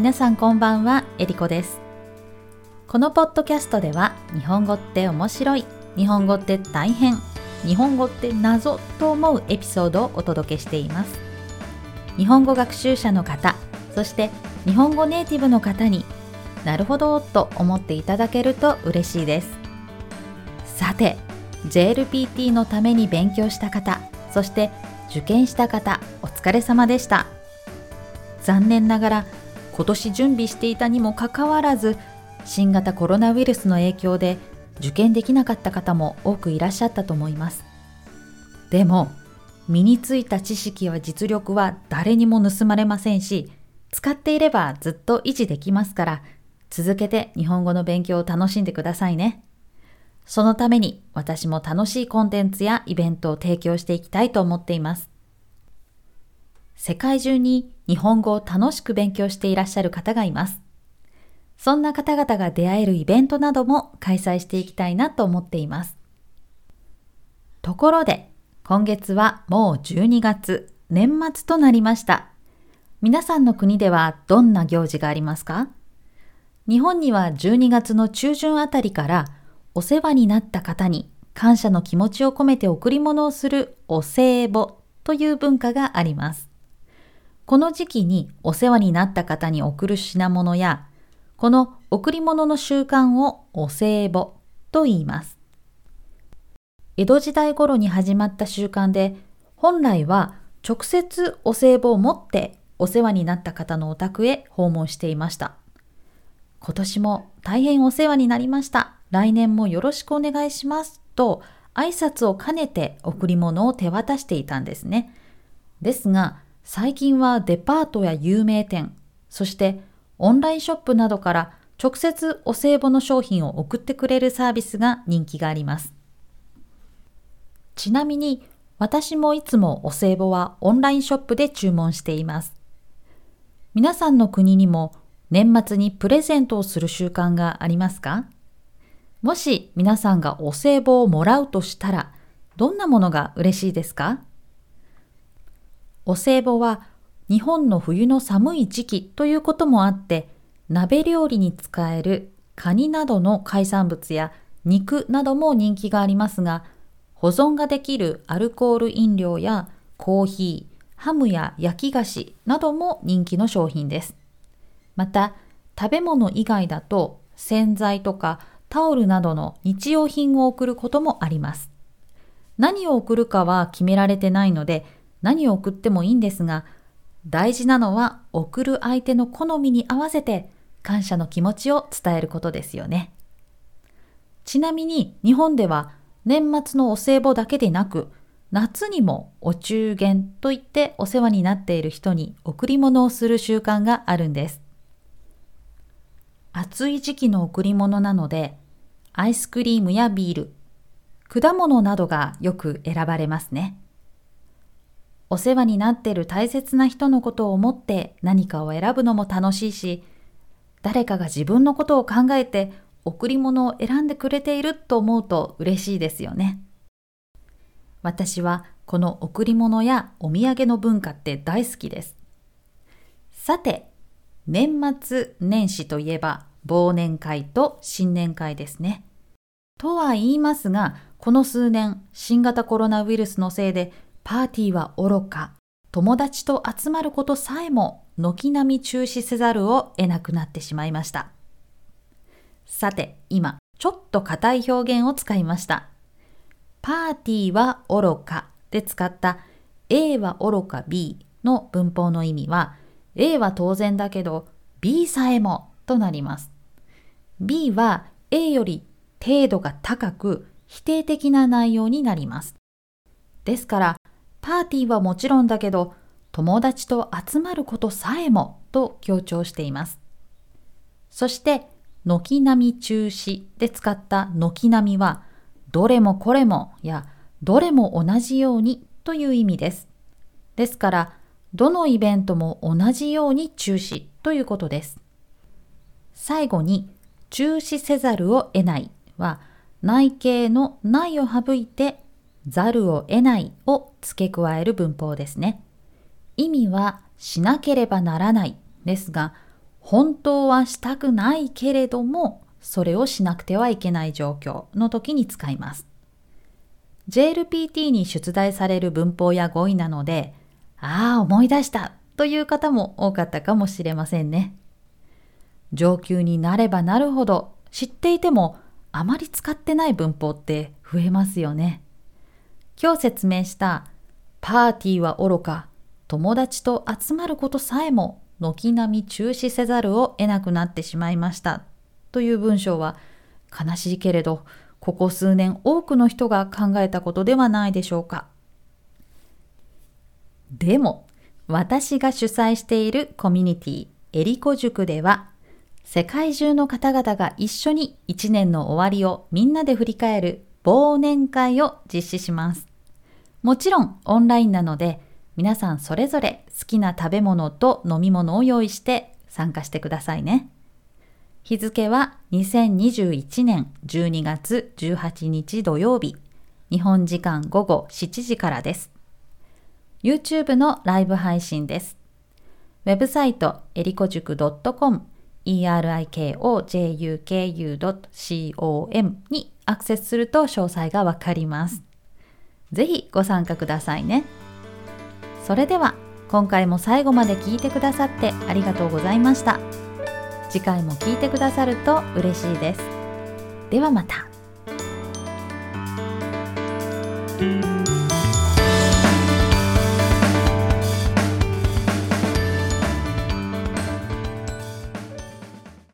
皆さんこんばんは、えりこです。このポッドキャストでは、日本語って面白い、日本語って大変、日本語って謎と思うエピソードをお届けしています。日本語学習者の方、そして日本語ネイティブの方になるほどと思っていただけると嬉しいです。さて、JLPT のために勉強した方、そして受験した方、お疲れ様でした。残念ながら今年準備していたにもかかわらず新型コロナウイルスの影響で受験できなかった方も多くいらっしゃったと思います。でも身についた知識や実力は誰にも盗まれませんし使っていればずっと維持できますから続けて日本語の勉強を楽しんでくださいね。そのために私も楽しいコンテンツやイベントを提供していきたいと思っています。世界中に日本語を楽しく勉強していらっしゃる方がいます。そんな方々が出会えるイベントなども開催していきたいなと思っています。ところで、今月はもう12月、年末となりました。皆さんの国ではどんな行事がありますか？日本には12月の中旬あたりからお世話になった方に感謝の気持ちを込めて贈り物をするお歳暮という文化があります。この時期にお世話になった方に贈る品物や、この贈り物の習慣をお歳暮と言います。江戸時代頃に始まった習慣で、本来は直接お歳暮を持ってお世話になった方のお宅へ訪問していました。今年も大変お世話になりました。来年もよろしくお願いします。と挨拶を兼ねて贈り物を手渡していたんですね。ですが、最近はデパートや有名店、そしてオンラインショップなどから直接お歳暮の商品を送ってくれるサービスが人気があります。ちなみに私もいつもお歳暮はオンラインショップで注文しています。皆さんの国にも年末にプレゼントをする習慣がありますか？もし皆さんがお歳暮をもらうとしたらどんなものが嬉しいですか？お歳暮は日本の冬の寒い時期ということもあって鍋料理に使えるカニなどの海産物や肉なども人気がありますが保存ができるアルコール飲料やコーヒー、ハムや焼き菓子なども人気の商品です。また食べ物以外だと洗剤とかタオルなどの日用品を送ることもあります。何を送るかは決められてないので何を送ってもいいんですが、大事なのは送る相手の好みに合わせて感謝の気持ちを伝えることですよね。ちなみに日本では年末のお歳暮だけでなく、夏にもお中元といってお世話になっている人に贈り物をする習慣があるんです。暑い時期の贈り物なので、アイスクリームやビール、果物などがよく選ばれますね。お世話になっている大切な人のことを思って何かを選ぶのも楽しいし、誰かが自分のことを考えて贈り物を選んでくれていると思うと嬉しいですよね。私はこの贈り物やお土産の文化って大好きです。さて、年末年始といえば忘年会と新年会ですね。とは言いますが、この数年新型コロナウイルスのせいでパーティーは愚か、友達と集まることさえも軒並み中止せざるを得なくなってしまいました。さて、今、ちょっと硬い表現を使いました。パーティーは愚かで使った A は愚か B の文法の意味は A は当然だけど B さえもとなります。B は A より程度が高く否定的な内容になります。ですから、パーティーはもちろんだけど、友達と集まることさえもと強調しています。そして、軒並み中止で使った軒並みは、どれもこれもやどれも同じようにという意味です。ですから、どのイベントも同じように中止ということです。最後に、中止せざるを得ないは、内形のないを省いて、ざるを得ないを付け加える文法ですね。意味はしなければならないですが、本当はしたくないけれどもそれをしなくてはいけない状況の時に使います。JLPT に出題される文法や語彙なので、ああ、思い出したという方も多かったかもしれませんね。上級になればなるほど知っていてもあまり使ってない文法って増えますよね。今日説明したパーティーは愚か、友達と集まることさえも軒並み中止せざるを得なくなってしまいましたという文章は悲しいけれどここ数年多くの人が考えたことではないでしょうか。でも私が主催しているコミュニティエリコ塾では世界中の方々が一緒に一年の終わりをみんなで振り返る忘年会を実施します。もちろんオンラインなので皆さんそれぞれ好きな食べ物と飲み物を用意して参加してくださいね。日付は2021年12月18日土曜日、日本時間午後7時からです。YouTube のライブ配信です。ウェブサイトえりこ塾 .com erikojuku.com にアクセスすると詳細がわかります。ぜひご参加くださいね。それでは今回も最後まで聞いてくださってありがとうございました。次回も聞いてくださると嬉しいです。ではまた。